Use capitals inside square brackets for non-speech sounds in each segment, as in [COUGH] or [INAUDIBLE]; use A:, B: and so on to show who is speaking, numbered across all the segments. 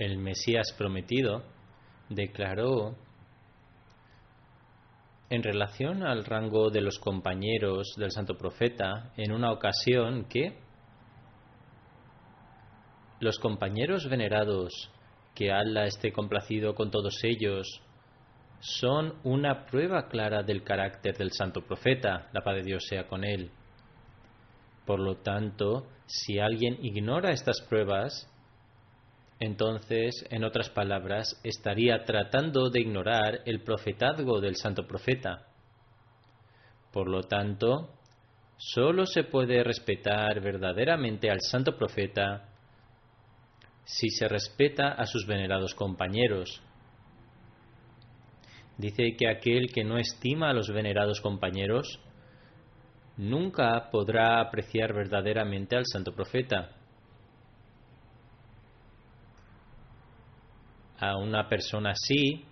A: El Mesías prometido declaró en relación al rango de los compañeros del santo profeta en una ocasión que los compañeros venerados, que Allah esté complacido con todos ellos, son una prueba clara del carácter del santo profeta, la paz de Dios sea con él. Por lo tanto, si alguien ignora estas pruebas, entonces, en otras palabras, estaría tratando de ignorar el profetazgo del santo profeta. Por lo tanto, solo se puede respetar verdaderamente al santo profeta si se respeta a sus venerados compañeros. Dice que aquel que no estima a los venerados compañeros nunca podrá apreciar verdaderamente al santo profeta. a una persona así,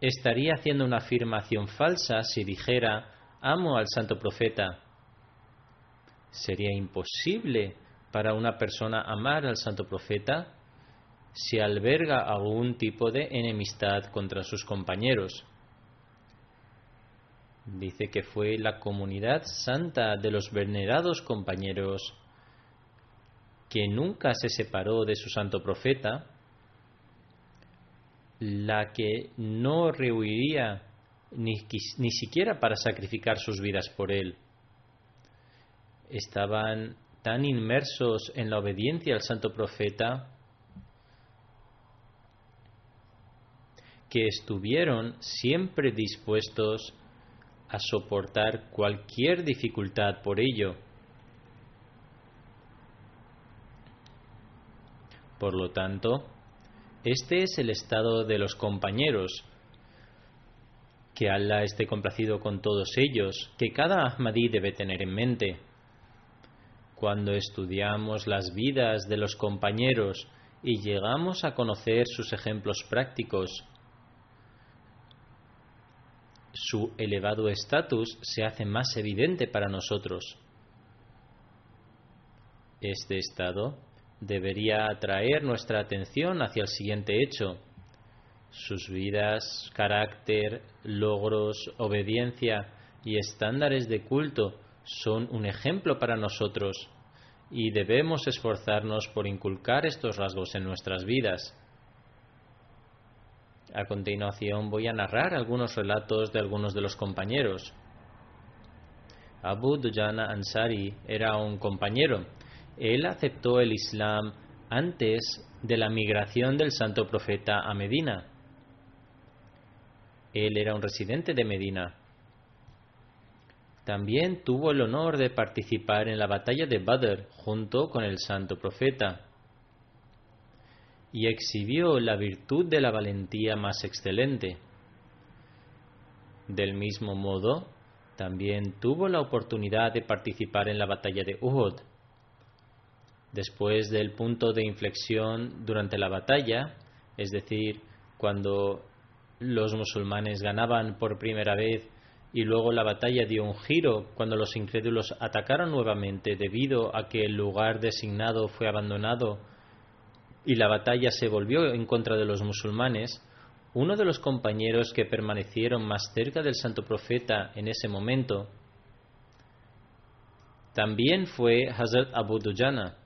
A: estaría haciendo una afirmación falsa si dijera amo al santo profeta. Sería imposible para una persona amar al santo profeta si alberga algún tipo de enemistad contra sus compañeros. Dice que fue la comunidad santa de los venerados compañeros que nunca se separó de su santo profeta, la que no rehuiría ni, ni, siquiera para sacrificar sus vidas por él. Estaban tan inmersos en la obediencia al santo profeta que estuvieron siempre dispuestos a soportar cualquier dificultad por ello. Por lo tanto, este es el estado de los compañeros. Que Allah esté complacido con todos ellos, que cada Ahmadí debe tener en mente. Cuando estudiamos las vidas de los compañeros y llegamos a conocer sus ejemplos prácticos, su elevado estatus se hace más evidente para nosotros. Este estado debería atraer nuestra atención hacia el siguiente hecho. Sus vidas, carácter, logros, obediencia y estándares de culto son un ejemplo para nosotros y debemos esforzarnos por inculcar estos rasgos en nuestras vidas. A continuación voy a narrar algunos relatos de algunos de los compañeros. Abu Dujana Ansari era un compañero él aceptó el Islam antes de la migración del santo profeta a Medina. Él era un residente de Medina. También tuvo el honor de participar en la batalla de Badr junto con el santo profeta y exhibió la virtud de la valentía más excelente. Del mismo modo, también tuvo la oportunidad de participar en la batalla de Uhud. Después del punto de inflexión durante la batalla, es decir, cuando los musulmanes ganaban por primera vez y luego la batalla dio un giro cuando los incrédulos atacaron nuevamente debido a que el lugar designado fue abandonado y la batalla se volvió en contra de los musulmanes, uno de los compañeros que permanecieron más cerca del santo profeta en ese momento también fue Hazrat Abu Dujana.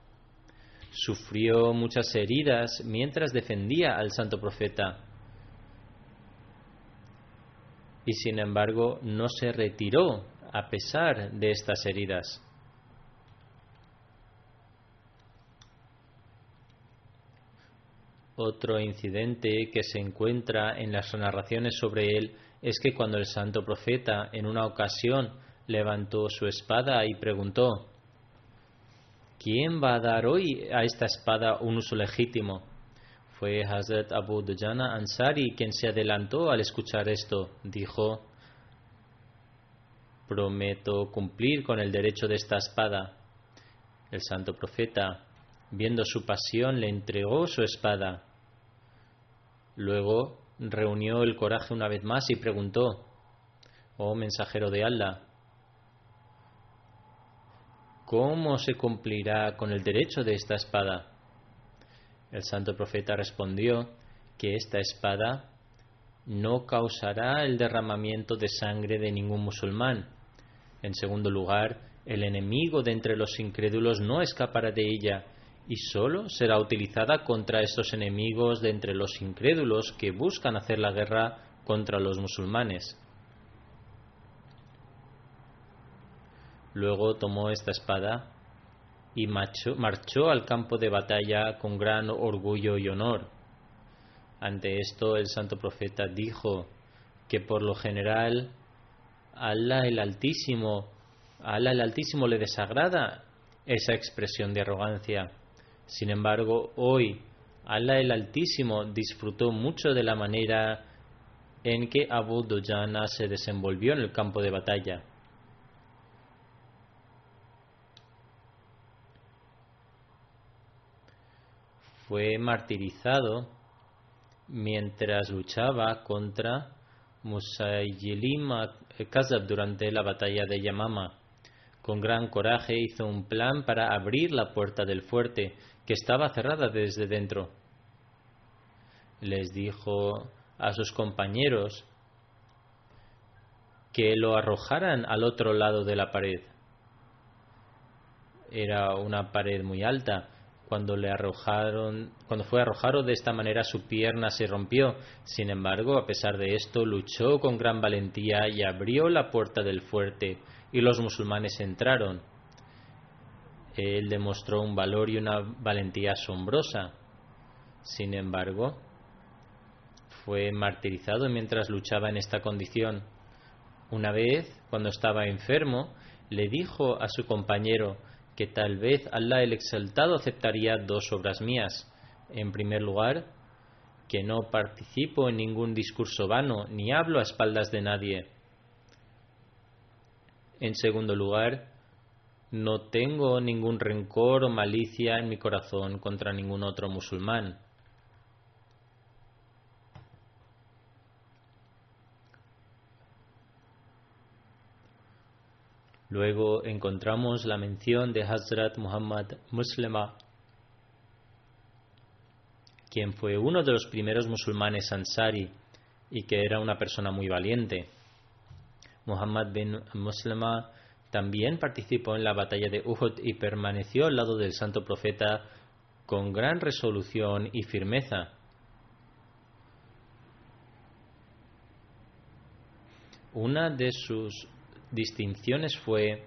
A: Sufrió muchas heridas mientras defendía al santo profeta y sin embargo no se retiró a pesar de estas heridas. Otro incidente que se encuentra en las narraciones sobre él es que cuando el santo profeta en una ocasión levantó su espada y preguntó, ¿quién va a dar hoy a esta espada un uso legítimo? Fue Hazrat Abu Dujana Ansari quien se adelantó al escuchar esto. Dijo, prometo cumplir con el derecho de esta espada. El santo profeta, viendo su pasión, le entregó su espada. Luego reunió el coraje una vez más y preguntó, Oh mensajero de Allah, ¿cómo se cumplirá con el derecho de esta espada? El santo profeta respondió que esta espada no causará el derramamiento de sangre de ningún musulmán. En segundo lugar, el enemigo de entre los incrédulos no escapará de ella y sólo será utilizada contra estos enemigos de entre los incrédulos que buscan hacer la guerra contra los musulmanes. Luego tomó esta espada y marchó, al campo de batalla con gran orgullo y honor. Ante esto el santo profeta dijo que por lo general Allah el Altísimo, a Allah el Altísimo le desagrada esa expresión de arrogancia. Sin embargo, hoy Allah el Altísimo disfrutó mucho de la manera en que Abu Dujana se desenvolvió en el campo de batalla. fue martirizado mientras luchaba contra Musaylim Kazab durante la batalla de Yamama. Con gran coraje hizo un plan para abrir la puerta del fuerte, que estaba cerrada desde dentro. Les dijo a sus compañeros que lo arrojaran al otro lado de la pared. Era una pared muy alta cuando le arrojaron, cuando fue arrojado de esta manera su pierna se rompió. Sin embargo, a pesar de esto, luchó con gran valentía y abrió la puerta del fuerte y los musulmanes entraron. Él demostró un valor y una valentía asombrosa. Sin embargo, fue martirizado mientras luchaba en esta condición. Una vez, cuando estaba enfermo, le dijo a su compañero que tal vez Allah el Exaltado aceptaría dos obras mías. En primer lugar, que no participo en ningún discurso vano ni hablo a espaldas de nadie. En segundo lugar, no tengo ningún rencor o malicia en mi corazón contra ningún otro musulmán. Luego encontramos la mención de Hazrat Muhammad Muslima, quien fue uno de los primeros musulmanes ansari y que era una persona muy valiente. Muhammad bin Muslima también participó en la batalla de Uhud y permaneció al lado del santo profeta con gran resolución y firmeza. Una de sus distinciones fue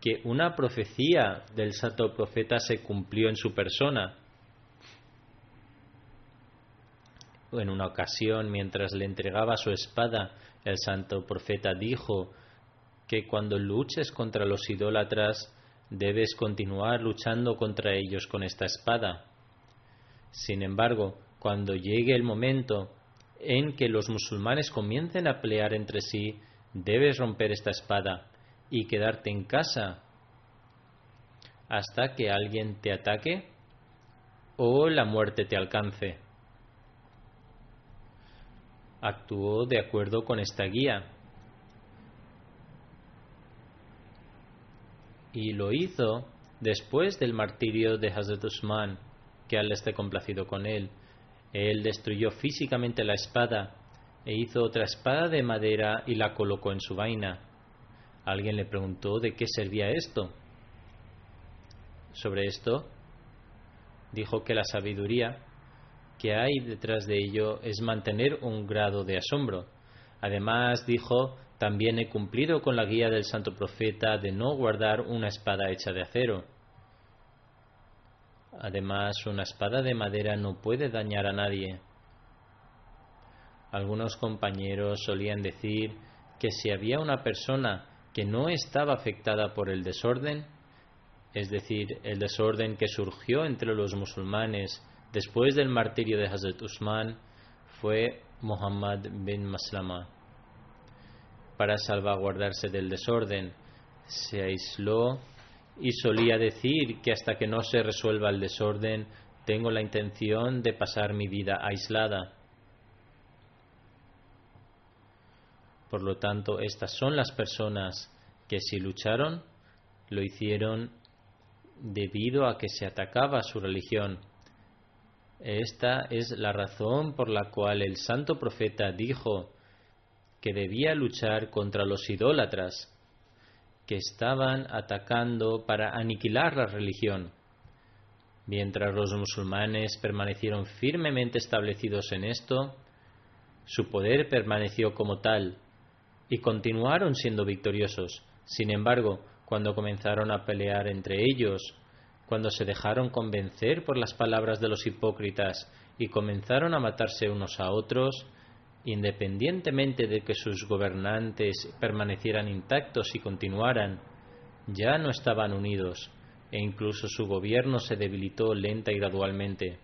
A: que una profecía del santo profeta se cumplió en su persona. En una ocasión, mientras le entregaba su espada, el santo profeta dijo que cuando luches contra los idólatras, debes continuar luchando contra ellos con esta espada. Sin embargo, cuando llegue el momento en que los musulmanes comiencen a pelear entre sí, debes romper esta espada y quedarte en casa hasta que alguien te ataque o la muerte te alcance. Actuó de acuerdo con esta guía y lo hizo después del martirio de Hazrat Usman, que al esté complacido con él. Él destruyó físicamente la espada e hizo otra espada de madera y la colocó en su vaina. Alguien le preguntó de qué servía esto. Sobre esto, dijo que la sabiduría que hay detrás de ello es mantener un grado de asombro. Además, dijo, también he cumplido con la guía del santo profeta de no guardar una espada hecha de acero. Además, una espada de madera no puede dañar a nadie. Algunos compañeros solían decir que si había una persona que no estaba afectada por el desorden, es decir, el desorden que surgió entre los musulmanes después del martirio de Hazrat Usman, fue Muhammad bin Maslama. Para salvaguardarse del desorden, se aisló y solía decir que hasta que no se resuelva el desorden, tengo la intención de pasar mi vida aislada. Por lo tanto, estas son las personas que si lucharon, lo hicieron debido a que se atacaba su religión. Esta es la razón por la cual el santo profeta dijo que debía luchar contra los idólatras que estaban atacando para aniquilar la religión. Mientras los musulmanes permanecieron firmemente establecidos en esto, su poder permaneció como tal y continuaron siendo victoriosos. Sin embargo, cuando comenzaron a pelear entre ellos, cuando se dejaron convencer por las palabras de los hipócritas y comenzaron a matarse unos a otros, independientemente de que sus gobernantes permanecieran intactos y continuaran, ya no estaban unidos e incluso su gobierno se debilitó lenta y gradualmente.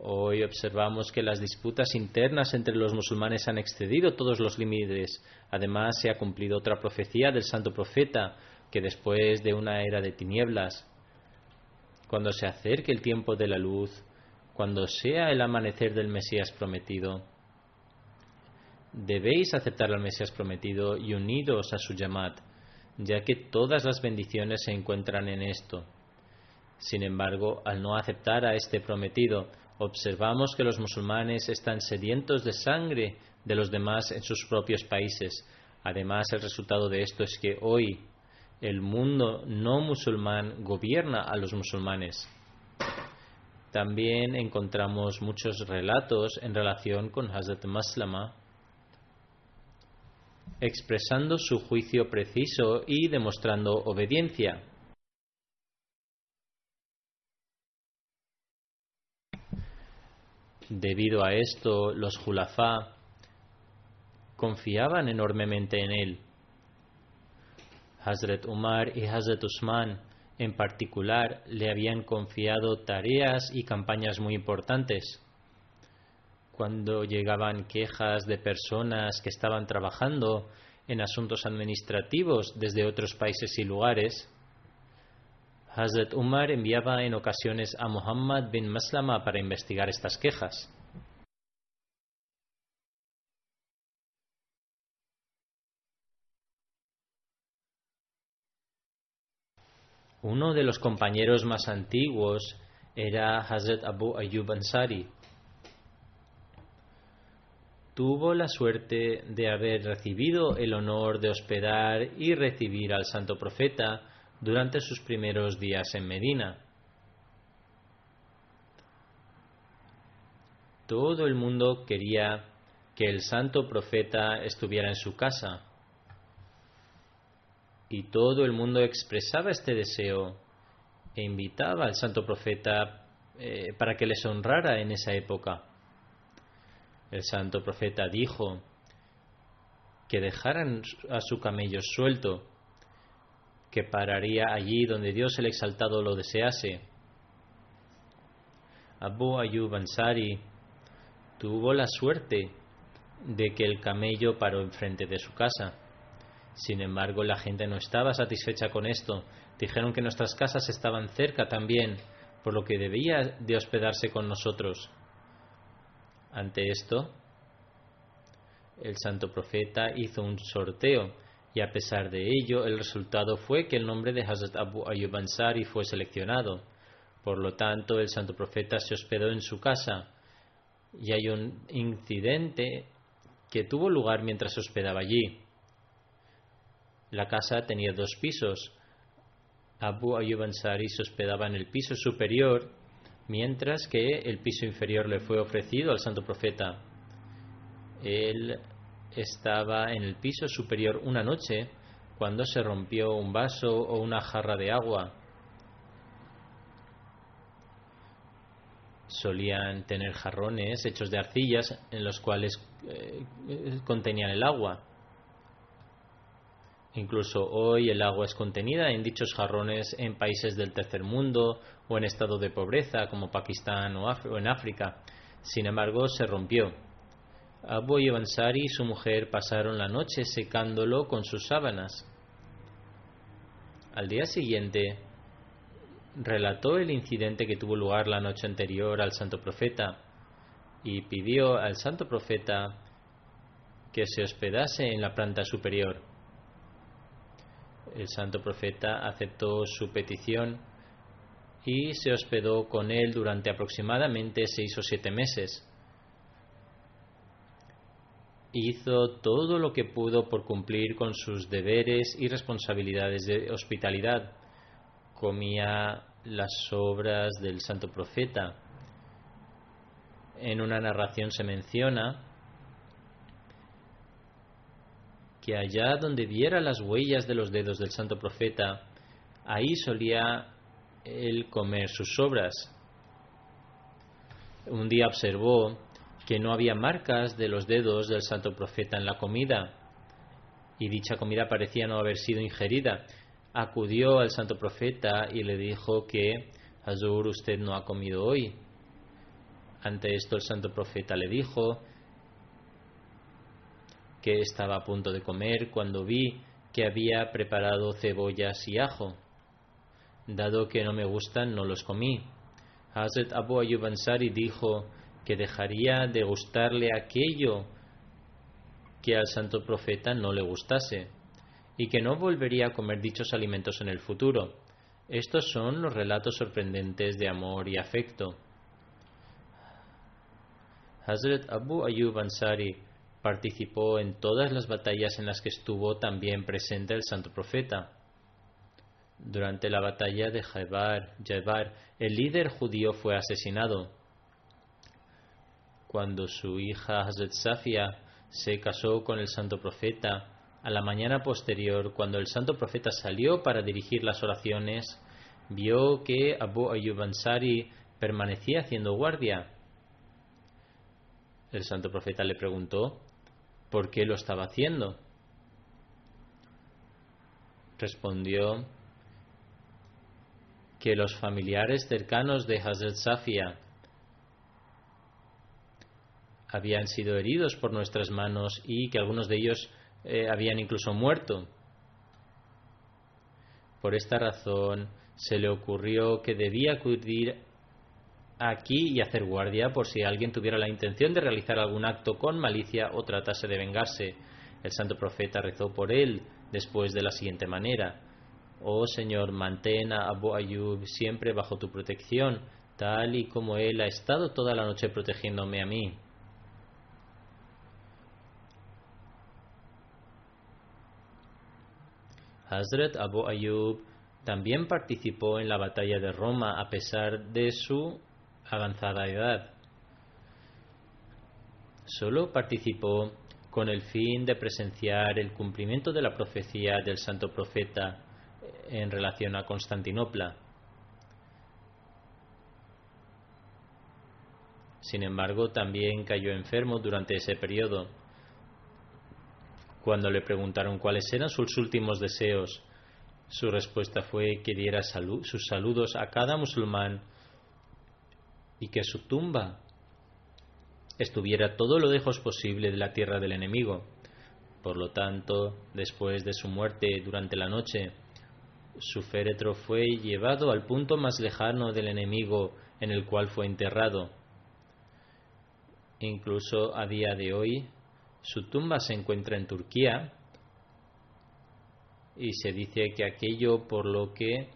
A: Hoy observamos que las disputas internas entre los musulmanes han excedido todos los límites. Además, se ha cumplido otra profecía del santo profeta, que después de una era de tinieblas, cuando se acerque el tiempo de la luz, cuando sea el amanecer del Mesías prometido, debéis aceptar al Mesías prometido y unidos a su llamad, ya que todas las bendiciones se encuentran en esto. Sin embargo, al no aceptar a este prometido, observamos que los musulmanes están sedientos de sangre de los demás en sus propios países. Además, el resultado de esto es que hoy el mundo no musulmán gobierna a los musulmanes. También encontramos muchos relatos en relación con Hazrat Maslama expresando su juicio preciso y demostrando obediencia. Debido a esto, los Julafá confiaban enormemente en él. Hazrat Umar y Hazrat Usman en particular le habían confiado tareas y campañas muy importantes. Cuando llegaban quejas de personas que estaban trabajando en asuntos administrativos desde otros países y lugares, Hazrat Umar enviaba en ocasiones a Muhammad bin Maslama para investigar estas quejas. Uno de los compañeros más antiguos era Hazrat Abu Ayyub Ansari. Tuvo la suerte de haber recibido el honor de hospedar y recibir al santo profeta durante sus primeros días en Medina. Todo el mundo quería que el santo profeta estuviera en su casa y todo el mundo expresaba este deseo e invitaba al santo profeta eh, para que les honrara en esa época. El santo profeta dijo que dejaran a su camello suelto, que pararía allí donde Dios el exaltado lo desease. Abu Ayyub Ansari tuvo la suerte de que el camello paró enfrente de su casa. Sin embargo, la gente no estaba satisfecha con esto. Dijeron que nuestras casas estaban cerca también, por lo que debía de hospedarse con nosotros. Ante esto, el santo profeta hizo un sorteo y a pesar de ello, el resultado fue que el nombre de Hazrat Abu Ayyub Ansari fue seleccionado. Por lo tanto, el santo profeta se hospedó en su casa y hay un incidente que tuvo lugar mientras se hospedaba allí. La casa tenía dos pisos. Abu Ayyub Ansari se hospedaba en el piso superior, mientras que el piso inferior le fue ofrecido al santo profeta. Él estaba en el piso superior una noche cuando se rompió un vaso o una jarra de agua. Solían tener jarrones hechos de arcillas en los cuales eh, contenían el agua. Incluso hoy el agua es contenida en dichos jarrones en países del tercer mundo o en estado de pobreza como Pakistán o, en África. Sin embargo, se rompió. Abu Ansari y su mujer pasaron la noche secándolo con sus sábanas. Al día siguiente, relató el incidente que tuvo lugar la noche anterior al santo profeta y pidió al santo profeta que se hospedase en la planta superior. El santo profeta aceptó su petición y se hospedó con él durante aproximadamente seis o siete meses hizo todo lo que pudo por cumplir con sus deberes y responsabilidades de hospitalidad. Comía las obras del santo profeta. En una narración se menciona que allá donde viera las huellas de los dedos del santo profeta, ahí solía él comer sus obras. Un día observó que no había marcas de los dedos del santo profeta en la comida y dicha comida parecía no haber sido ingerida. Acudió al santo profeta y le dijo que Azur usted no ha comido hoy. Ante esto el santo profeta le dijo estaba a punto de comer cuando vi que había preparado cebollas y ajo. Dado que no me gustan, no los comí. Hazrat Abu Ayyub Ansari dijo que dejaría de gustarle aquello que al santo profeta no le gustase y que no volvería a comer dichos alimentos en el futuro. Estos son los relatos sorprendentes de amor y afecto. Hazrat Abu Ayyub Ansari participó en todas las batallas en las que estuvo también presente el santo profeta. Durante la batalla de Jaibar, el líder judío fue asesinado cuando su hija Hazrat Safia se casó con el santo profeta, a la mañana posterior, cuando el santo profeta salió para dirigir las oraciones, vio que Abu Ayyub Ansari permanecía haciendo guardia. El santo profeta le preguntó por qué lo estaba haciendo. Respondió que los familiares cercanos de Hazrat Safia habían sido heridos por nuestras manos y que algunos de ellos eh, habían incluso muerto. Por esta razón se le ocurrió que debía acudir aquí y hacer guardia por si alguien tuviera la intención de realizar algún acto con malicia o tratase de vengarse. El santo profeta rezó por él después de la siguiente manera. Oh Señor, mantén a Abu Ayub siempre bajo tu protección, tal y como él ha estado toda la noche protegiéndome a mí. Hazrat Abu Ayyub también participó en la batalla de Roma a pesar de su avanzada edad. Solo participó con el fin de presenciar el cumplimiento de la profecía del santo profeta en relación a Constantinopla. Sin embargo, también cayó enfermo durante ese periodo. Cuando le preguntaron cuáles eran sus últimos deseos, su respuesta fue que diera sus saludos a cada musulmán y que su tumba estuviera todo lo lejos posible de la tierra del enemigo. Por lo tanto, después de su muerte durante la noche, su féretro fue llevado al punto más lejano del enemigo en el cual fue enterrado. Incluso a día de hoy, su tumba se encuentra en Turquía y se dice que aquello por lo que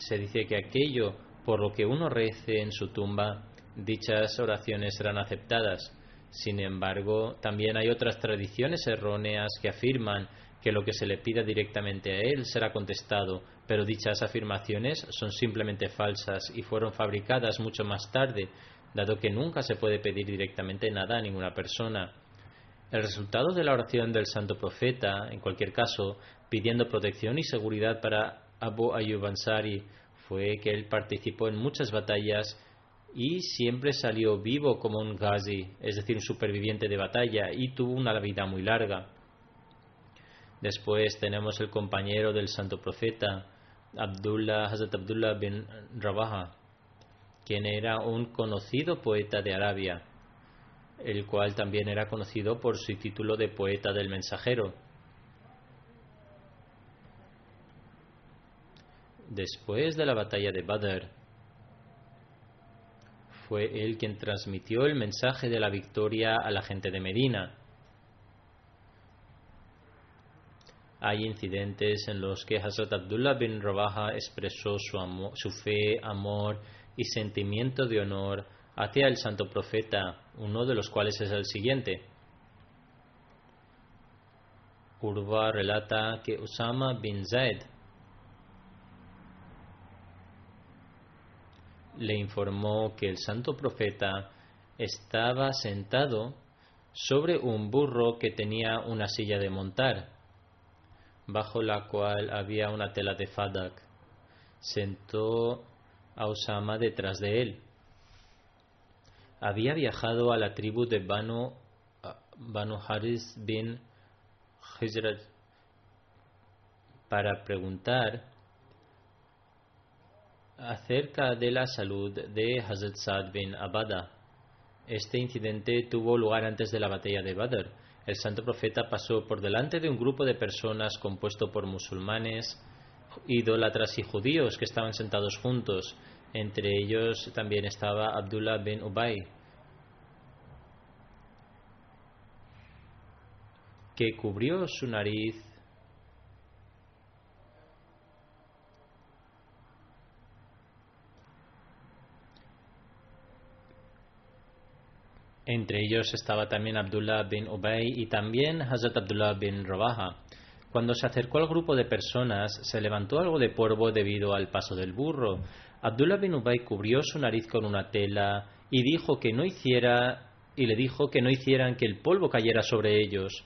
A: se dice que aquello por lo que uno rece en su tumba, dichas oraciones serán aceptadas. Sin embargo, también hay otras tradiciones erróneas que afirman que lo que se le pida directamente a él será contestado, pero dichas afirmaciones son simplemente falsas y fueron fabricadas mucho más tarde, dado que nunca se puede pedir directamente nada a ninguna persona. El resultado de la oración del santo profeta, en cualquier caso, pidiendo protección y seguridad para Abu Ayyub Ansari, fue que él participó en muchas batallas y siempre salió vivo como un ghazi, es decir, un superviviente de batalla, y tuvo una vida muy larga. Después tenemos el compañero del santo profeta, Abdullah, Hazrat Abdullah bin Rabaha, quien era un conocido poeta de Arabia, el cual también era conocido por su título de poeta del mensajero. Después de la batalla de Badr, fue él quien transmitió el mensaje de la victoria a la gente de Medina. Hay incidentes en los que Hazrat Abdullah bin Rabaha expresó su, su fe, amor y sentimiento de honor hacia el santo profeta, uno de los cuales es el siguiente. Urva relata que Usama bin Zaid le informó que el santo profeta estaba sentado sobre un burro que tenía una silla de montar, bajo la cual había una tela de fadak. Sentó a Osama detrás de él. Había viajado a la tribu de Banu, Banu Haris bin Hijrat para preguntar acerca de la salud de Hazrat Saad bin Abada. Este incidente tuvo lugar antes de la batalla de Badr. El santo profeta pasó por delante de un grupo de personas compuesto por musulmanes, idólatras y judíos que estaban sentados juntos. Entre ellos también estaba Abdullah bin Ubay, que cubrió su nariz Entre ellos estaba también Abdullah bin Ubay y también Hazrat Abdullah bin Rabaha. Cuando se acercó al grupo de personas, se levantó algo de polvo debido al paso del burro. Abdullah bin Ubay cubrió su nariz con una tela y dijo que no hiciera y le dijo que no hicieran que el polvo cayera sobre ellos.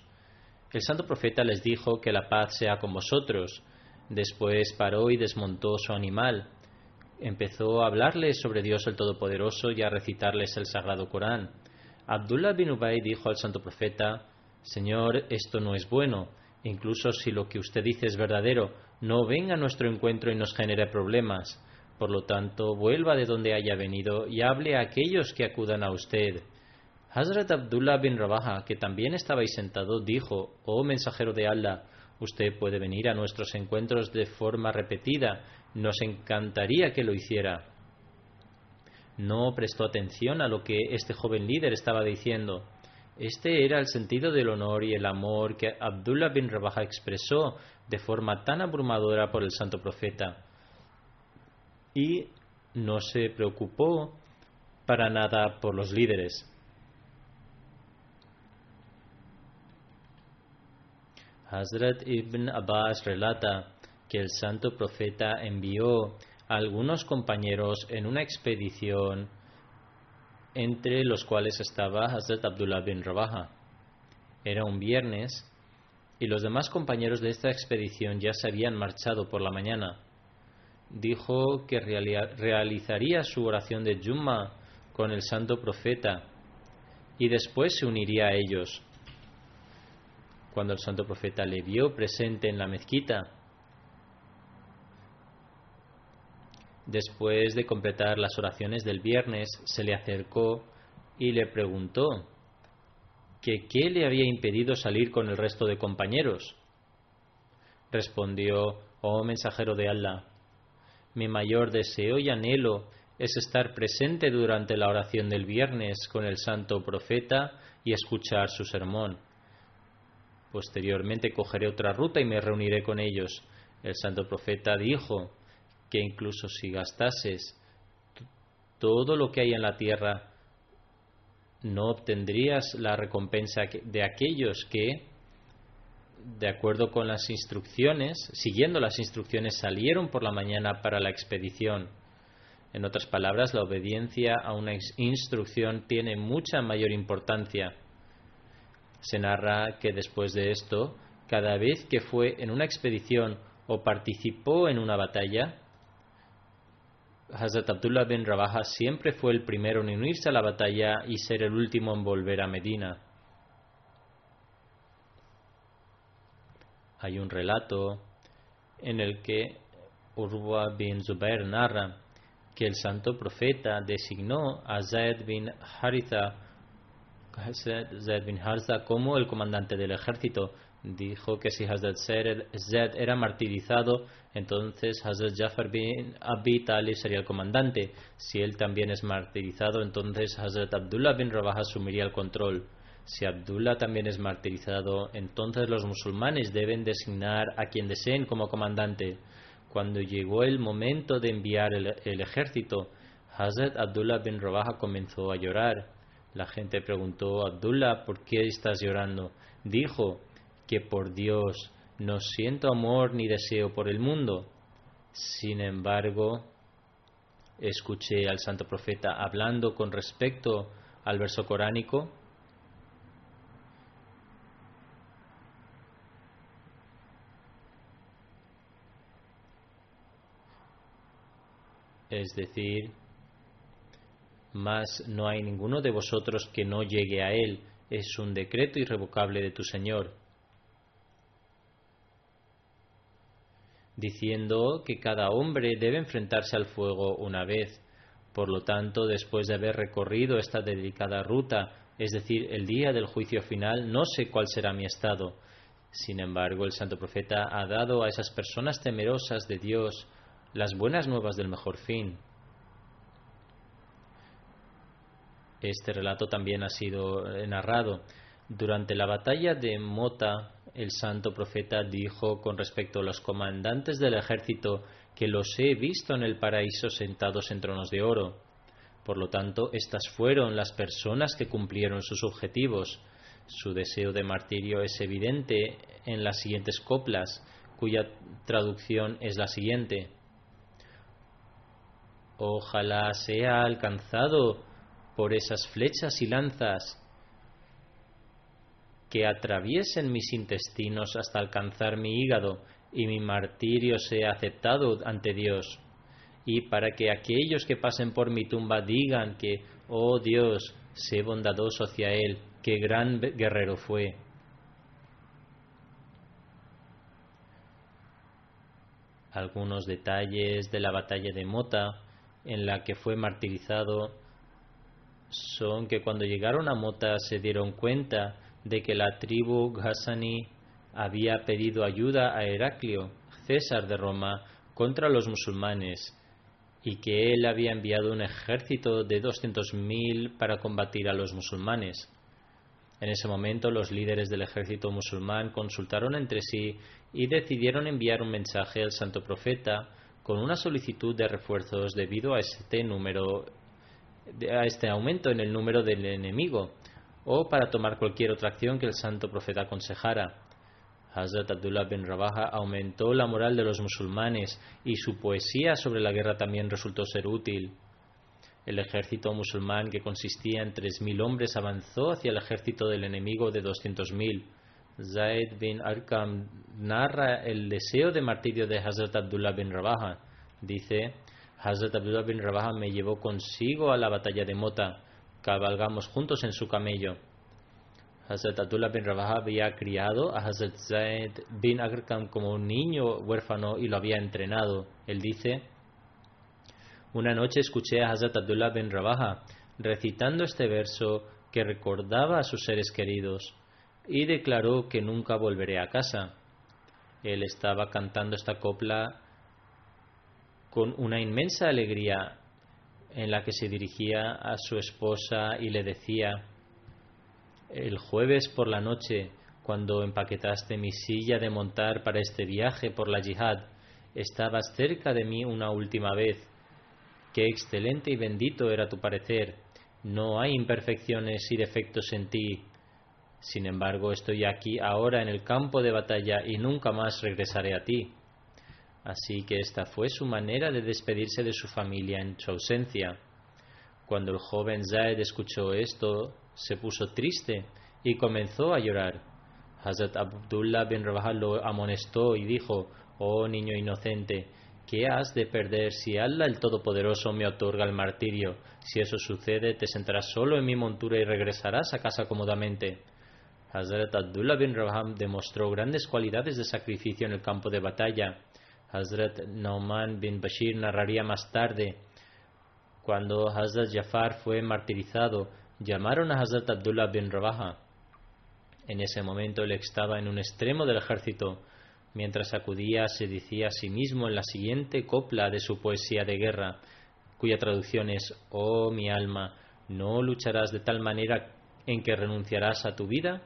A: El santo profeta les dijo que la paz sea con vosotros. Después paró y desmontó su animal. Empezó a hablarles sobre Dios el Todopoderoso y a recitarles el Sagrado Corán. Abdullah bin Ubay dijo al santo profeta, Señor, esto no es bueno, incluso si lo que usted dice es verdadero, no venga a nuestro encuentro y nos genere problemas. Por lo tanto, vuelva de donde haya venido y hable a aquellos que acudan a usted. Hazrat Abdullah bin Rabaha, que también estaba ahí sentado, dijo, Oh mensajero de Allah, usted puede venir a nuestros encuentros de forma repetida, nos encantaría que lo hiciera no prestó atención a lo que este joven líder estaba diciendo. Este era el sentido del honor y el amor que Abdullah bin Rabaha expresó de forma tan abrumadora por el santo profeta. Y no se preocupó para nada por los líderes. Hazrat ibn Abbas relata que el santo profeta envió algunos compañeros en una expedición entre los cuales estaba Hazrat Abdullah bin Rabaha. Era un viernes y los demás compañeros de esta expedición ya se habían marchado por la mañana. dijo que realizaría su oración de Jumma con el santo profeta y después se uniría a ellos. Cuando el santo profeta le vio presente en la mezquita, después de completar las oraciones del viernes, se le acercó y le preguntó que qué le había impedido salir con el resto de compañeros. Respondió, oh mensajero de Allah, mi mayor deseo y anhelo es estar presente durante la oración del viernes con el santo profeta y escuchar su sermón. Posteriormente cogeré otra ruta y me reuniré con ellos. El santo profeta dijo que incluso si gastases todo lo que hay en la tierra, no obtendrías la recompensa de aquellos que, de acuerdo con las instrucciones, siguiendo las instrucciones, salieron por la mañana para la expedición en otras palabras, la obediencia a una instrucción tiene mucha mayor importancia. Se narra que después de esto, cada vez que fue en una expedición o participó en una batalla, Hazrat Abdullah bin Rabaha siempre fue el primero en unirse a la batalla y ser el último en volver a Medina. Hay un relato en el que Urwa bin Zubair narra que el santo profeta designó a Zaid bin Haritha, bin Haritha como el comandante del ejército. Dijo que si Hazrat Zaid era martirizado, entonces Hazrat Jafar bin Abi Talib sería el comandante. Si él también es martirizado, entonces Hazrat Abdullah bin Rabah asumiría el control. Si Abdullah también es martirizado, entonces los musulmanes deben designar a quien deseen como comandante. Cuando llegó el momento de enviar el, ejército, Hazrat Abdullah bin Rabaha comenzó a llorar. La gente preguntó, Abdullah, ¿por qué estás llorando? Dijo que por Dios no siento amor ni deseo por el mundo. Sin embargo, escuché al santo profeta hablando con respecto al verso coránico. Es decir, más no hay ninguno de vosotros que no llegue a él, es un decreto irrevocable de tu Señor, diciendo que cada hombre debe enfrentarse al fuego una vez. Por lo tanto, después de haber recorrido esta dedicada ruta, es decir, el día del juicio final, no sé cuál será mi estado. Sin embargo, el santo profeta ha dado a esas personas temerosas de Dios las buenas nuevas del mejor fin. Este relato también ha sido eh, narrado. Durante la batalla de Mota, el santo profeta dijo con respecto a los comandantes del ejército que los he visto en el paraíso sentados en tronos de oro. Por lo tanto, estas fueron las personas que cumplieron sus objetivos. Su deseo de martirio es evidente en las siguientes coplas, cuya traducción es la siguiente. Ojalá sea alcanzado por esas flechas y lanzas que atraviesen mis intestinos hasta alcanzar mi hígado y mi martirio sea aceptado ante Dios. Y para que aquellos que pasen por mi tumba digan que, oh Dios, sé bondadoso hacia Él, qué gran guerrero fue. Algunos detalles de la batalla de Mota en la que fue martirizado son que cuando llegaron a Mota se dieron cuenta de que la tribu Ghassani había pedido ayuda a Heraclio, César de Roma, contra los musulmanes y que él había enviado un ejército de 200.000 para combatir a los musulmanes. En ese momento los líderes del ejército musulmán consultaron entre sí y decidieron enviar un mensaje al santo profeta con una solicitud de refuerzos debido a este número a este aumento en el número del enemigo o para tomar cualquier otra acción que el santo profeta aconsejara. Hazrat Abdullah bin Rabaha aumentó la moral de los musulmanes y su poesía sobre la guerra también resultó ser útil. El ejército musulmán, que consistía en tres mil hombres, avanzó hacia el ejército del enemigo de doscientos mil. Zaid bin Arqam narra el deseo de martirio de Hazrat Abdullah bin Rabaha. Dice, Hazrat Abdullah bin Rabaha me llevó consigo a la batalla de Mota. Cabalgamos juntos en su camello. Hazrat Abdullah bin Rabaha había criado a Hazrat Zaid bin Agrkam como un niño huérfano y lo había entrenado. Él dice, una noche escuché a Hazrat Abdullah bin Rabaha recitando este verso que recordaba a sus seres queridos y declaró que nunca volveré a casa. Él estaba cantando esta copla con una inmensa alegría en la que se dirigía a su esposa y le decía, el jueves por la noche, cuando empaquetaste mi silla de montar para este viaje por la yihad, estabas cerca de mí una última vez. Qué excelente y bendito era tu parecer. No hay imperfecciones y defectos en ti. Sin embargo, estoy aquí ahora en el campo de batalla y nunca más regresaré a ti. Así que esta fue su manera de despedirse de su familia en su ausencia. Cuando el joven Zaid escuchó esto, se puso triste y comenzó a llorar. Hazrat Abdullah bin Rabah lo amonestó y dijo, Oh niño inocente, ¿qué has de perder si Allah el Todopoderoso me otorga el martirio? Si eso sucede, te sentarás solo en mi montura y regresarás a casa cómodamente. Hazrat Abdullah bin Raham demostró grandes cualidades de sacrificio en el campo de batalla. Hazrat Nauman bin Bashir narraría más tarde, cuando Hazrat Jafar fue martirizado, llamaron a Hazrat Abdullah bin Rabaha. En ese momento él estaba en un extremo del ejército. Mientras acudía, se decía a sí mismo en la siguiente copla de su poesía de guerra, cuya traducción es, Oh mi alma, ¿no lucharás de tal manera en que renunciarás a tu vida?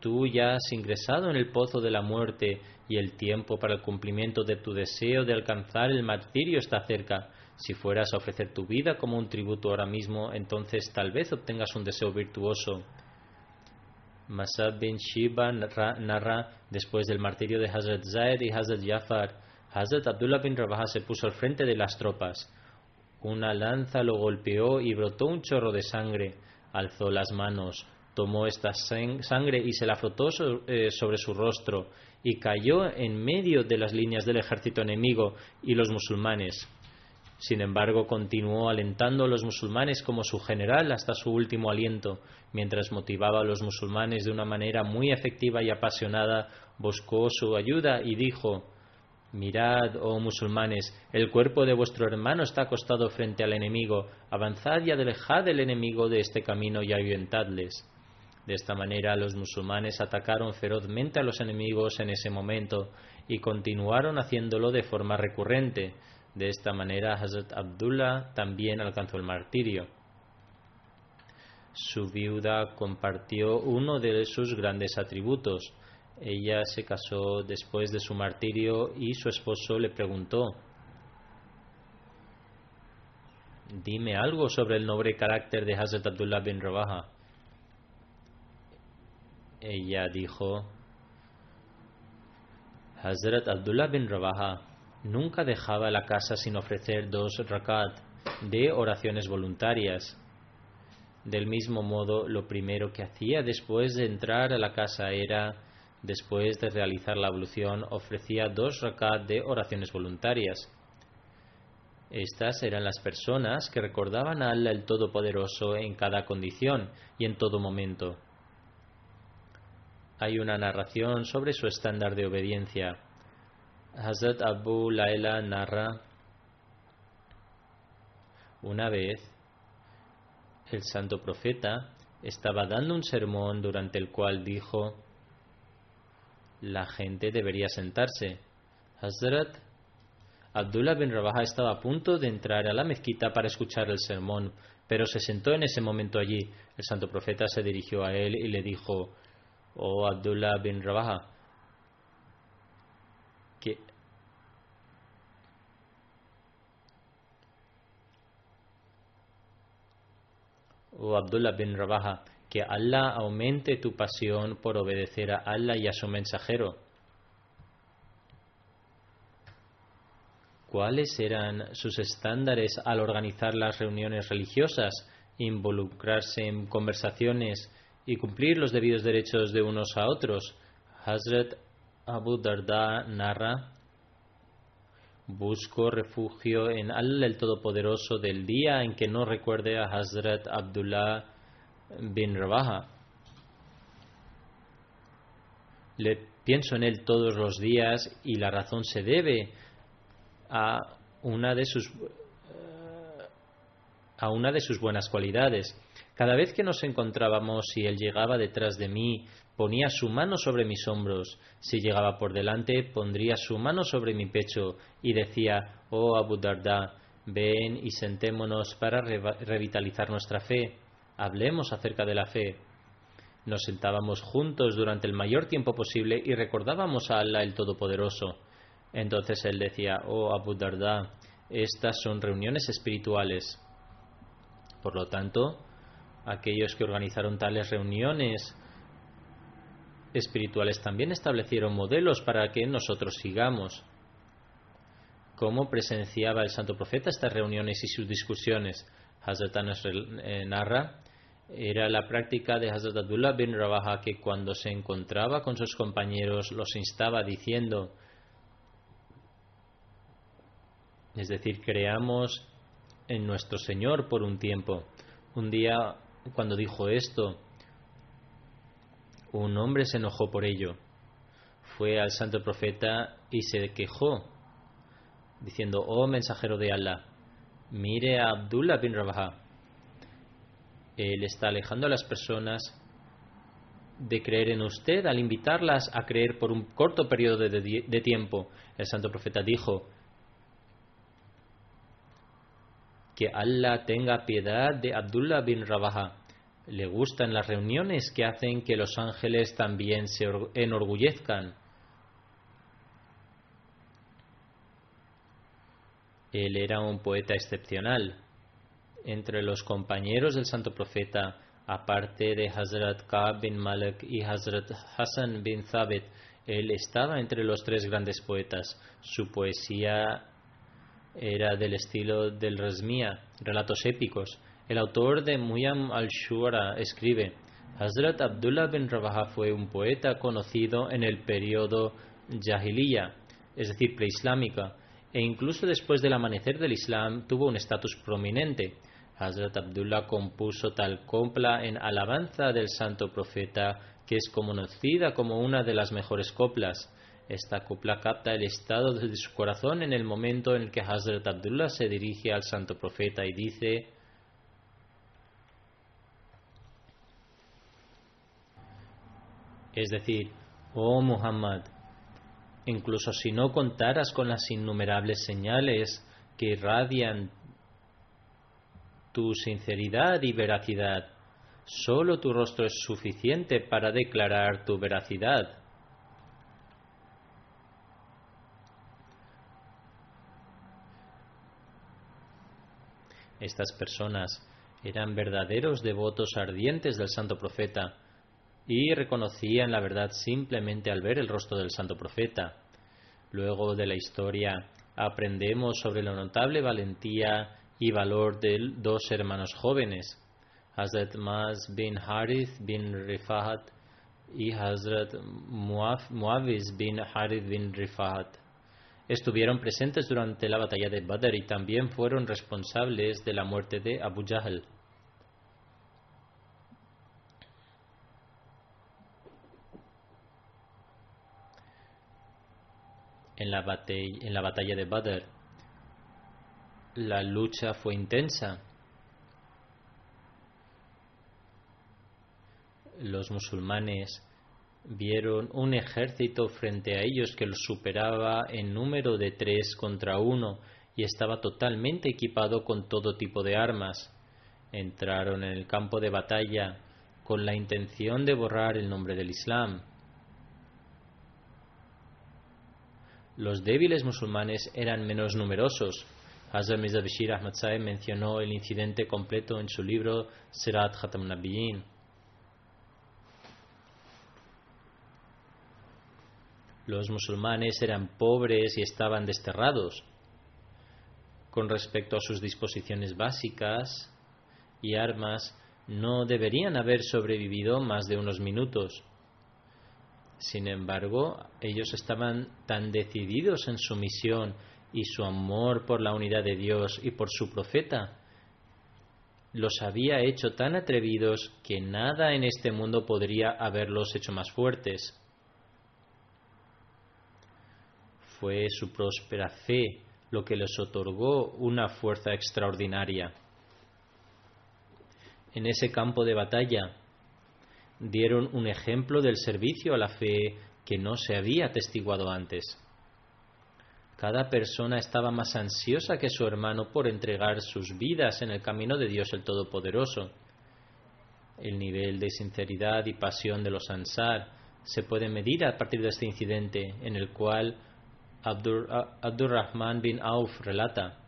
A: Tú ya has ingresado en el pozo de la muerte y el tiempo para el cumplimiento de tu deseo de alcanzar el martirio está cerca. Si fueras a ofrecer tu vida como un tributo ahora mismo, entonces tal vez obtengas un deseo virtuoso. Masad bin Shiba narra después del martirio de Hazrat Zaid y Hazrat Jafar, Hazrat Abdullah bin Rabaha se puso al frente de las tropas. Una lanza lo golpeó y brotó un chorro de sangre. Alzó las manos, tomó esta sangre y se la frotó eh, sobre su rostro y cayó en medio de las líneas del ejército enemigo y los musulmanes. Sin embargo, continuó alentando a los musulmanes como su general hasta su último aliento, mientras motivaba a los musulmanes de una manera muy efectiva y apasionada, buscó su ayuda y dijo Mirad, oh musulmanes, el cuerpo de vuestro hermano está acostado frente al enemigo, avanzad y alejad el enemigo de este camino y ayuntadles. De esta manera los musulmanes atacaron ferozmente a los enemigos en ese momento y continuaron haciéndolo de forma recurrente. De esta manera Hazrat Abdullah también alcanzó el martirio. Su viuda compartió uno de sus grandes atributos. Ella se casó después de su martirio y su esposo le preguntó, Dime algo sobre el noble carácter de Hazrat Abdullah bin Rabaha. Ella dijo, Hazrat Abdullah bin Rabaha nunca dejaba la casa sin ofrecer dos rakat de oraciones voluntarias. Del mismo modo, lo primero que hacía después de entrar a la casa era, después de realizar la ablución, ofrecía dos rakat de oraciones voluntarias. Estas eran las personas que recordaban a Allah el Todopoderoso en cada condición y en todo momento. Hay una narración sobre su estándar de obediencia. Hazrat Abu Laila narra una vez el santo profeta estaba dando un sermón durante el cual dijo la gente debería sentarse. Hazrat Abdullah bin Rabaha estaba a punto de entrar a la mezquita para escuchar el sermón, pero se sentó en ese momento allí. El santo profeta se dirigió a él y le dijo o Abdullah bin Rabaha, que o Abdullah bin Rabaha, que Allah aumente tu pasión por obedecer a Allah y a su mensajero. ¿Cuáles eran sus estándares al organizar las reuniones religiosas, involucrarse en conversaciones y cumplir los debidos derechos de unos a otros. Hazrat Abu Darda narra, Busco refugio en Allah el Todopoderoso del día en que no recuerde a Hazrat Abdullah bin Rabaha. Le pienso en él todos los días y la razón se debe a una de sus a una de sus buenas cualidades. Cada vez que nos encontrábamos y él llegaba detrás de mí, ponía su mano sobre mis hombros. Si llegaba por delante, pondría su mano sobre mi pecho y decía, oh Abu Darda, ven y sentémonos para revitalizar nuestra fe. Hablemos acerca de la fe. Nos sentábamos juntos durante el mayor tiempo posible y recordábamos a Allah el Todopoderoso. Entonces él decía, oh Abu Darda, estas son reuniones espirituales. Por lo tanto, aquellos que organizaron tales reuniones espirituales también establecieron modelos para que nosotros sigamos. ¿Cómo presenciaba el santo profeta estas reuniones y sus discusiones? Hazrat Anas eh, narra, era la práctica de Hazrat Abdullah bin Rabaha que cuando se encontraba con sus compañeros los instaba diciendo, es decir, creamos en nuestro Señor por un tiempo. Un día, cuando dijo esto, un hombre se enojó por ello. Fue al santo profeta y se quejó, diciendo, oh mensajero de Allah, mire a Abdullah bin Rabaha. Él está alejando a las personas de creer en usted al invitarlas a creer por un corto periodo de, de tiempo. El santo profeta dijo, que Allah tenga piedad de Abdullah bin Rabaha. Le gustan las reuniones que hacen que los ángeles también se enorgullezcan. Él era un poeta excepcional. Entre los compañeros del santo profeta, aparte de Hazrat Ka'b bin Malik y Hazrat Hassan bin Thabit, él estaba entre los tres grandes poetas. Su poesía era del estilo del Razmía, relatos épicos. El autor de Muyam al-Shura escribe: Hazrat Abdullah bin Rabaha fue un poeta conocido en el periodo Jahiliya, es decir, preislámica, e incluso después del amanecer del Islam tuvo un estatus prominente. Hazrat Abdullah compuso tal copla en alabanza del santo profeta que es conocida como una de las mejores coplas. Esta copla capta el estado de su corazón en el momento en el que Hazrat Abdullah se dirige al santo profeta y dice, es decir, oh Muhammad, incluso si no contaras con las innumerables señales que irradian tu sinceridad y veracidad, solo tu rostro es suficiente para declarar tu veracidad. Estas personas eran verdaderos devotos ardientes del santo profeta y reconocían la verdad simplemente al ver el rostro del santo profeta. Luego de la historia aprendemos sobre la notable valentía y valor de dos hermanos jóvenes, Hazrat Maz bin Harith bin Rifahat y Hazrat Muaviz bin Harith bin Rifahat estuvieron presentes durante la batalla de Badr y también fueron responsables de la muerte de Abu Jahl. En la, en la batalla de Badr, la lucha fue intensa. Los musulmanes vieron un ejército frente a ellos que los superaba en número de tres contra uno y estaba totalmente equipado con todo tipo de armas. Entraron en el campo de batalla con la intención de borrar el nombre del Islam. Los débiles musulmanes eran menos numerosos. Hazrat Mirza Bashir Ahmad mencionó el incidente completo en su libro Sirat Khatam Nabiyin. Los musulmanes eran pobres y estaban desterrados. Con respecto a sus disposiciones básicas y armas, no deberían haber sobrevivido más de unos minutos. Sin embargo, ellos estaban tan decididos en su misión y su amor por la unidad de Dios y por su profeta los había hecho tan atrevidos que nada en este mundo podría haberlos hecho más fuertes. Fue su próspera fe lo que les otorgó una fuerza extraordinaria. En ese campo de batalla dieron un ejemplo del servicio a la fe que no se había atestiguado antes. Cada persona estaba más ansiosa que su hermano por entregar sus vidas en el camino de Dios el Todopoderoso. El nivel de sinceridad y pasión de los Ansar se puede medir a partir de este incidente en el cual Abdurrahman bin Auf relata,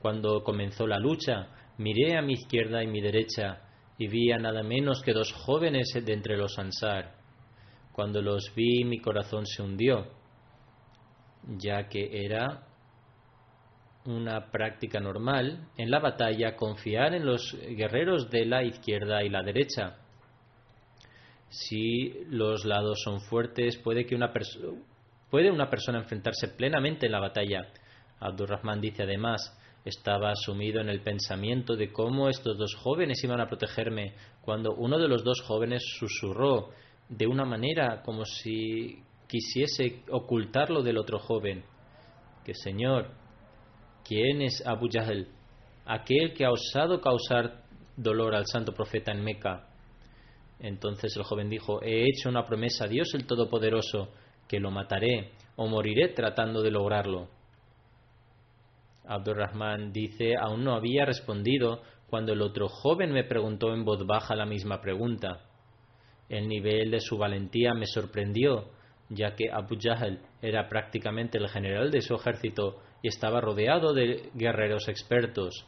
A: cuando comenzó la lucha, miré a mi izquierda y mi derecha y vi a nada menos que dos jóvenes de entre los Ansar. Cuando los vi mi corazón se hundió, ya que era una práctica normal en la batalla confiar en los guerreros de la izquierda y la derecha. Si los lados son fuertes, puede que una ¿Puede una persona enfrentarse plenamente en la batalla? Abdurrahman dice además, estaba sumido en el pensamiento de cómo estos dos jóvenes iban a protegerme, cuando uno de los dos jóvenes susurró de una manera como si quisiese ocultarlo del otro joven, que Señor, ¿quién es Abu Jahl? Aquel que ha osado causar dolor al santo profeta en Meca. Entonces el joven dijo, he hecho una promesa a Dios el Todopoderoso, que lo mataré o moriré tratando de lograrlo. Abdurrahman dice, aún no había respondido cuando el otro joven me preguntó en voz baja la misma pregunta. El nivel de su valentía me sorprendió, ya que Abu Jahl era prácticamente el general de su ejército y estaba rodeado de guerreros expertos.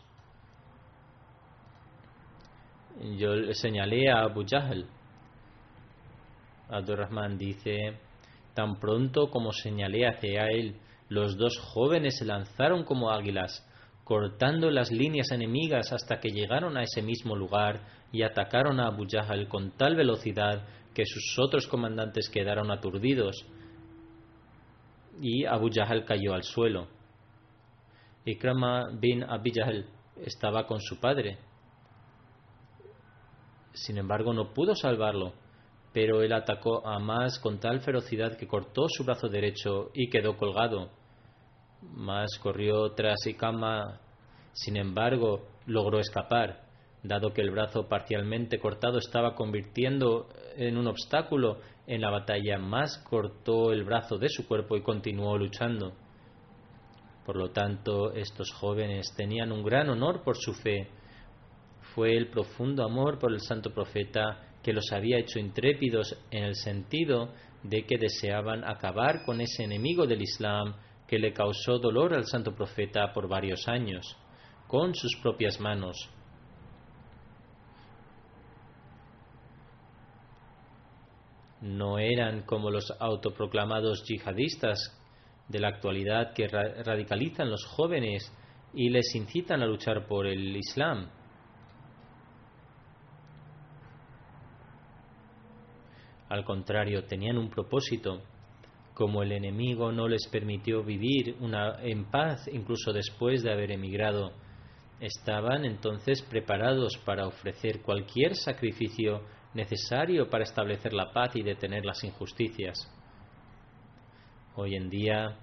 A: Yo señalé a Abu Jahl. Abdurrahman dice, Tan pronto como señalé hacia él, los dos jóvenes se lanzaron como águilas, cortando las líneas enemigas hasta que llegaron a ese mismo lugar y atacaron a Abu Jahl con tal velocidad que sus otros comandantes quedaron aturdidos y Abu Jahl cayó al suelo. Ikrama bin Abi Jahl estaba con su padre. Sin embargo, no pudo salvarlo pero él atacó a Mas con tal ferocidad que cortó su brazo derecho y quedó colgado. Mas corrió tras Ikama, sin embargo, logró escapar, dado que el brazo parcialmente cortado estaba convirtiendo en un obstáculo en la batalla. Mas cortó el brazo de su cuerpo y continuó luchando. Por lo tanto, estos jóvenes tenían un gran honor por su fe. Fue el profundo amor por el santo profeta que los había hecho intrépidos en el sentido de que deseaban acabar con ese enemigo del Islam que le causó dolor al santo profeta por varios años, con sus propias manos. No eran como los autoproclamados yihadistas de la actualidad que radicalizan los jóvenes y les incitan a luchar por el Islam. Al contrario, tenían un propósito. Como el enemigo no les permitió vivir una, en paz incluso después de haber emigrado, estaban entonces preparados para ofrecer cualquier sacrificio necesario para establecer la paz y detener las injusticias. Hoy en día,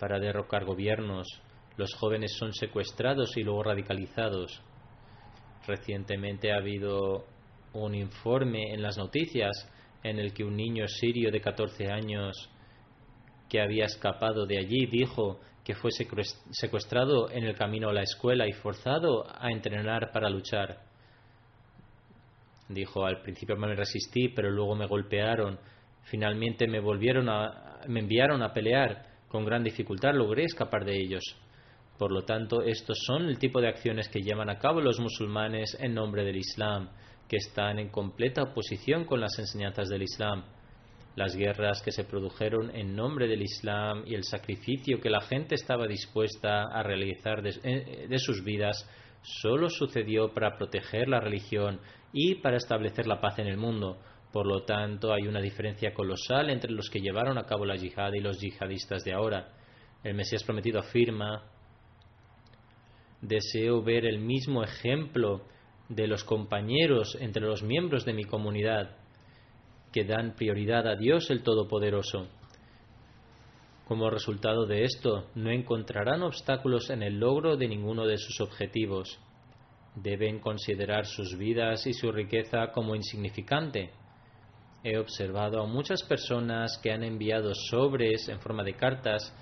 A: para derrocar gobiernos, los jóvenes son secuestrados y luego radicalizados. Recientemente ha habido un informe en las noticias en el que un niño sirio de 14 años que había escapado de allí dijo que fue secuestrado en el camino a la escuela y forzado a entrenar para luchar. Dijo, al principio me resistí, pero luego me golpearon. Finalmente me volvieron a, me enviaron a pelear. Con gran dificultad logré escapar de ellos. Por lo tanto, estos son el tipo de acciones que llevan a cabo los musulmanes en nombre del Islam que están en completa oposición con las enseñanzas del Islam. Las guerras que se produjeron en nombre del Islam y el sacrificio que la gente estaba dispuesta a realizar de, eh, sus vidas solo sucedió para proteger la religión y para establecer la paz en el mundo. Por lo tanto, hay una diferencia colosal entre los que llevaron a cabo la yihad y los yihadistas de ahora. El Mesías prometido afirma, deseo ver el mismo ejemplo de los compañeros entre los miembros de mi comunidad que dan prioridad a Dios el Todopoderoso. Como resultado de esto, no encontrarán obstáculos en el logro de ninguno de sus objetivos. Deben considerar sus vidas y su riqueza como insignificante. He observado a muchas personas que han enviado sobres en forma de cartas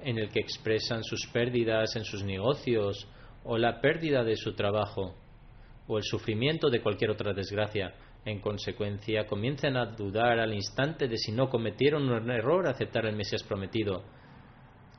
A: en el que expresan sus pérdidas en sus negocios o la pérdida de su trabajo o el sufrimiento de cualquier otra desgracia. En consecuencia, comienzan a dudar al instante de si no cometieron un error aceptar el Mesías prometido.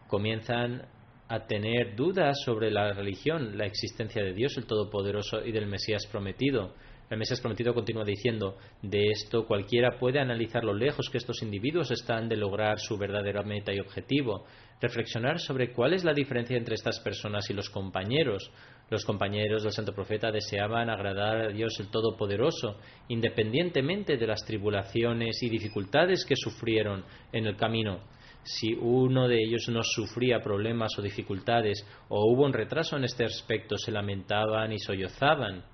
A: Comienzan a tener dudas sobre la religión, la existencia de Dios el Todopoderoso y del Mesías prometido. El Mesías prometido continúa diciendo, de esto cualquiera puede analizar lo lejos que estos individuos están de lograr su verdadera meta y objetivo, reflexionar sobre cuál es la diferencia entre estas personas y los compañeros. Los compañeros del Santo Profeta deseaban agradar a Dios el Todopoderoso, independientemente de las tribulaciones y dificultades que sufrieron en el camino. Si uno de ellos no sufría problemas o dificultades o hubo un retraso en este aspecto, se lamentaban y sollozaban.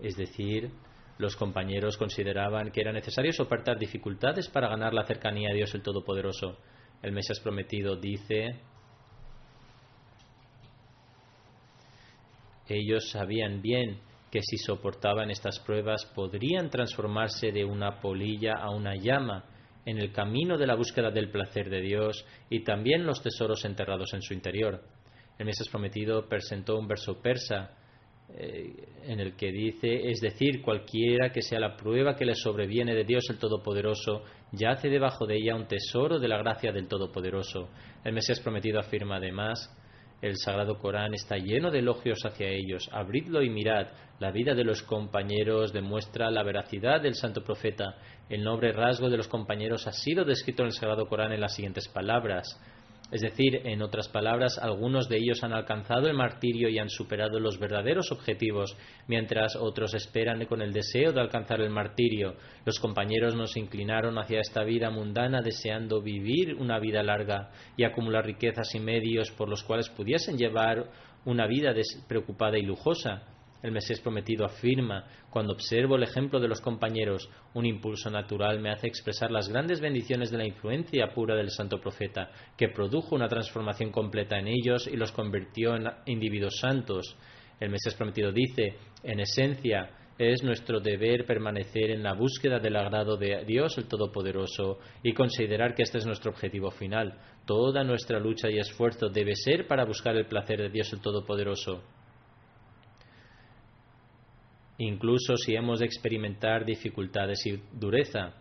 A: Es decir, los compañeros consideraban que era necesario soportar dificultades para ganar la cercanía a Dios el Todopoderoso. El Mesías prometido dice, ellos sabían bien que si soportaban estas pruebas podrían transformarse de una polilla a una llama en el camino de la búsqueda del placer de Dios y también los tesoros enterrados en su interior. El Mesías prometido presentó un verso persa eh, en el que dice, es decir, cualquiera que sea la prueba que le sobreviene de Dios el Todopoderoso, yace debajo de ella un tesoro de la gracia del Todopoderoso. El Mesías prometido afirma además, el Sagrado Corán está lleno de elogios hacia ellos. Abridlo y mirad. La vida de los compañeros demuestra la veracidad del Santo Profeta. El noble rasgo de los compañeros ha sido descrito en el Sagrado Corán en las siguientes palabras. Es decir, en otras palabras, algunos de ellos han alcanzado el martirio y han superado los verdaderos objetivos, mientras otros esperan con el deseo de alcanzar el martirio. Los compañeros nos inclinaron hacia esta vida mundana deseando vivir una vida larga y acumular riquezas y medios por los cuales pudiesen llevar una vida despreocupada y lujosa. El Mesías prometido afirma, cuando observo el ejemplo de los compañeros, un impulso natural me hace expresar las grandes bendiciones de la influencia pura del santo profeta, que produjo una transformación completa en ellos y los convirtió en individuos santos. El Mesías prometido dice, en esencia, es nuestro deber permanecer en la búsqueda del agrado de Dios el Todopoderoso y considerar que este es nuestro objetivo final. Toda nuestra lucha y esfuerzo debe ser para buscar el placer de Dios el Todopoderoso incluso si hemos de experimentar dificultades y dureza.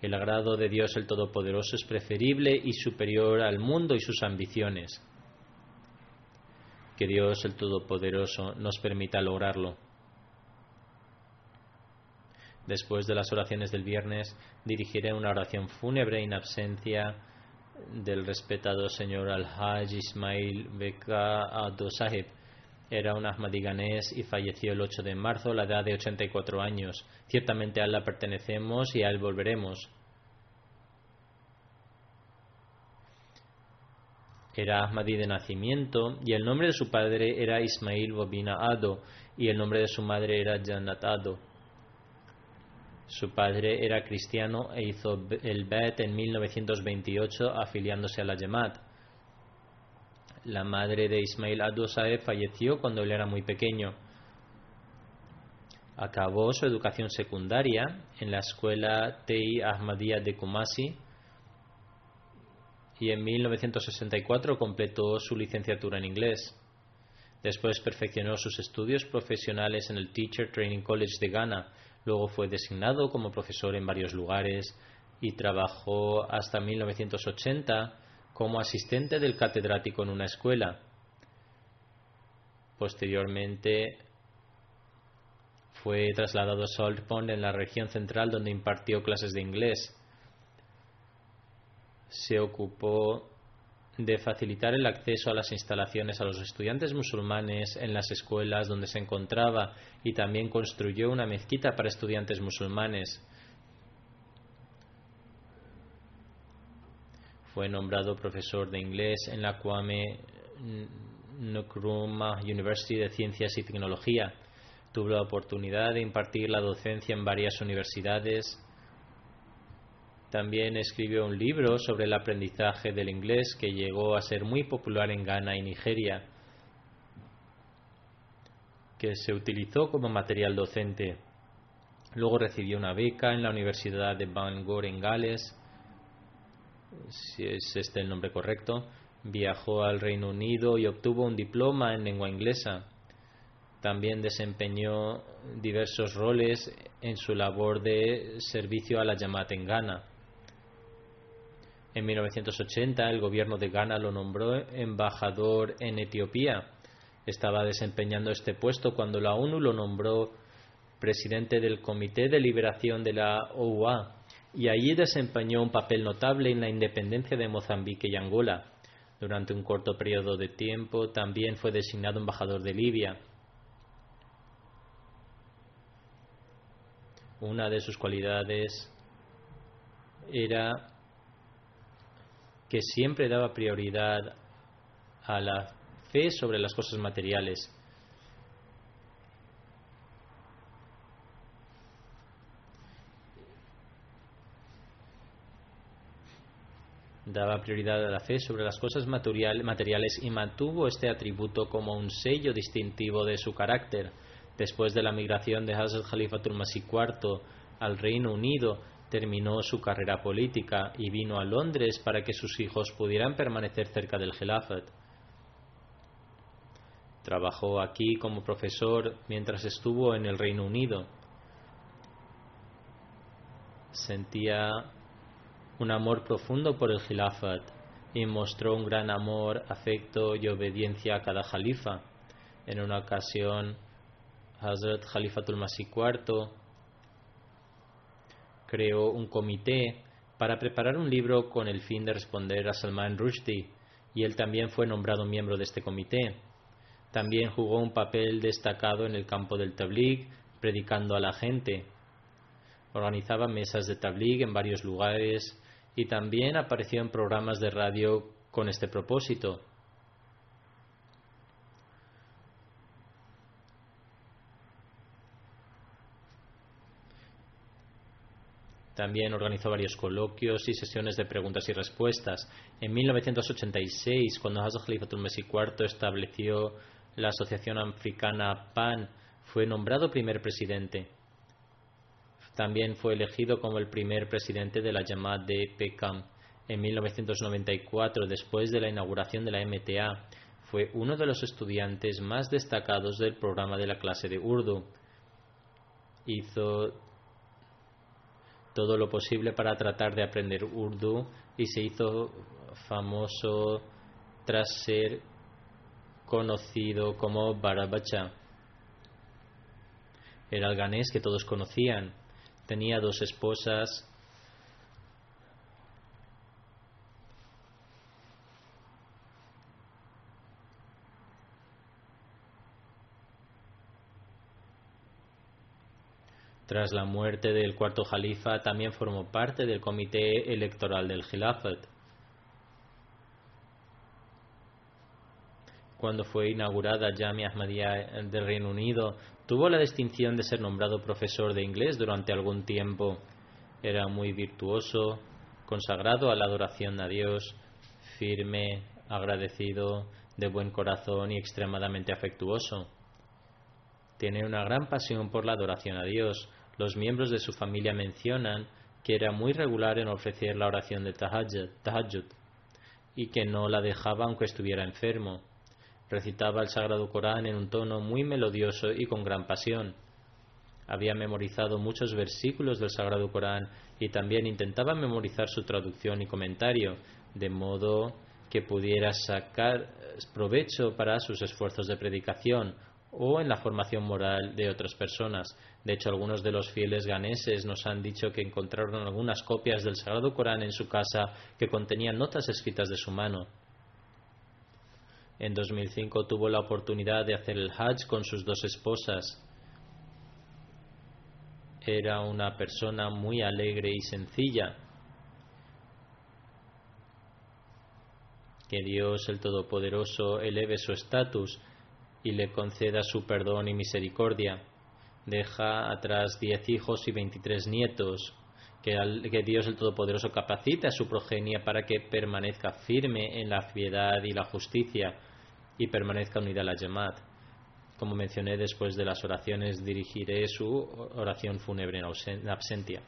A: El agrado de Dios el Todopoderoso es preferible y superior al mundo y sus ambiciones. Que Dios el Todopoderoso nos permita lograrlo. Después de las oraciones del viernes, dirigiré una oración fúnebre en absencia del respetado señor Al-Hajj Ismail Beka Ado Sahib era un ahmadiganés y falleció el 8 de marzo a la edad de 84 años. Ciertamente a Allah pertenecemos y a él volveremos. Era Ahmadi de nacimiento y el nombre de su padre era Ismail Bobina Ado y el nombre de su madre era Jannat Ado. Su padre era cristiano e hizo el Bet en 1928 afiliándose a la Jamaat. La madre de Ismail Saeb falleció cuando él era muy pequeño. Acabó su educación secundaria en la escuela Tei Ahmadiyya de Kumasi y en 1964 completó su licenciatura en inglés. Después perfeccionó sus estudios profesionales en el Teacher Training College de Ghana. Luego fue designado como profesor en varios lugares y trabajó hasta 1980 como asistente del catedrático en una escuela. Posteriormente fue trasladado a Saltpond en la región central donde impartió clases de inglés. Se ocupó de facilitar el acceso a las instalaciones a los estudiantes musulmanes en las escuelas donde se encontraba y también construyó una mezquita para estudiantes musulmanes. Fue nombrado profesor de inglés en la Kwame Nkrumah University de Ciencias y Tecnología. Tuvo la oportunidad de impartir la docencia en varias universidades. También escribió un libro sobre el aprendizaje del inglés que llegó a ser muy popular en Ghana y Nigeria, que se utilizó como material docente. Luego recibió una beca en la Universidad de Bangor en Gales si es este el nombre correcto, viajó al Reino Unido y obtuvo un diploma en lengua inglesa. También desempeñó diversos roles en su labor de servicio a la Yamat en Ghana. En 1980 el gobierno de Ghana lo nombró embajador en Etiopía. Estaba desempeñando este puesto cuando la ONU lo nombró presidente del Comité de Liberación de la OUA y allí desempeñó un papel notable en la independencia de Mozambique y Angola. Durante un corto periodo de tiempo también fue designado embajador de Libia. Una de sus cualidades era que siempre daba prioridad a la fe sobre las cosas materiales daba prioridad a la fe sobre las cosas materiales y mantuvo este atributo como un sello distintivo de su carácter. Después de la migración de Hazrat Khalifatul Masih IV al Reino Unido, terminó su carrera política y vino a Londres para que sus hijos pudieran permanecer cerca del Khilafat. Trabajó aquí como profesor mientras estuvo en el Reino Unido. Sentía un amor profundo por el Khilafat y mostró un gran amor, afecto y obediencia a cada jalifa. En una ocasión, Hazrat Khalifatul Masih IV creó un comité para preparar un libro con el fin de responder a Salman Rushdie y él también fue nombrado miembro de este comité. También jugó un papel destacado en el campo del tabligh, predicando a la gente. Organizaba mesas de tabligh en varios lugares y también apareció en programas de radio con este propósito. También organizó varios coloquios y sesiones de preguntas y respuestas. En 1986, cuando Hazrat Khalifatul Mesih IV estableció la Asociación Africana PAN, fue nombrado primer presidente. También fue elegido como el primer presidente de la llamada de PECAM en 1994, después de la inauguración de la MTA. Fue uno de los estudiantes más destacados del programa de la clase de Urdu. Hizo todo lo posible para tratar de aprender Urdu y se hizo famoso tras ser conocido como Barabacha. Era el ganés que todos conocían tenía dos esposas. Tras la muerte del cuarto jalifa, también formó parte del comité electoral del Khilafat. Cuando fue inaugurada Jamia Ahmadiyya del Reino Unido, Tuvo la distinción de ser nombrado profesor de inglés durante algún tiempo. Era muy virtuoso, consagrado a la adoración a Dios, firme, agradecido, de buen corazón y extremadamente afectuoso. Tiene una gran pasión por la adoración a Dios. Los miembros de su familia mencionan que era muy regular en ofrecer la oración de tahajjud y que no la dejaba aunque estuviera enfermo. Recitaba el Sagrado Corán en un tono muy melodioso y con gran pasión. Había memorizado muchos versículos del Sagrado Corán y también intentaba memorizar su traducción y comentario, de modo que pudiera sacar provecho para sus esfuerzos de predicación o en la formación moral de otras personas. De hecho, algunos de los fieles ganeses nos han dicho que encontraron algunas copias del Sagrado Corán en su casa que contenían notas escritas de su mano. En 2005 tuvo la oportunidad de hacer el Hajj con sus dos esposas. Era una persona muy alegre y sencilla. Que Dios el Todopoderoso eleve su estatus y le conceda su perdón y misericordia. Deja atrás diez hijos y veintitrés nietos. Que, Dios el Todopoderoso capacite a su progenie para que permanezca firme en la piedad y la justicia y permanezca unida a la Yamat. Como mencioné después de las oraciones, dirigiré su oración fúnebre en absentia.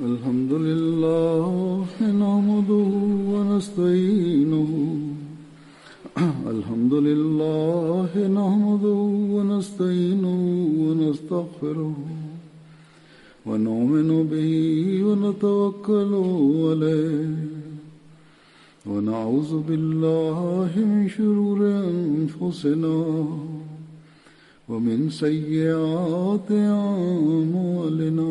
B: الحمد لله نحمده ونستعينه. [CLEARS THROAT] الحمد لله نحمده ونستعينه ونستغفره ونؤمن به ونتوكل عليه. ونعوذ بالله من شرور أنفسنا ومن سيئات أعمالنا.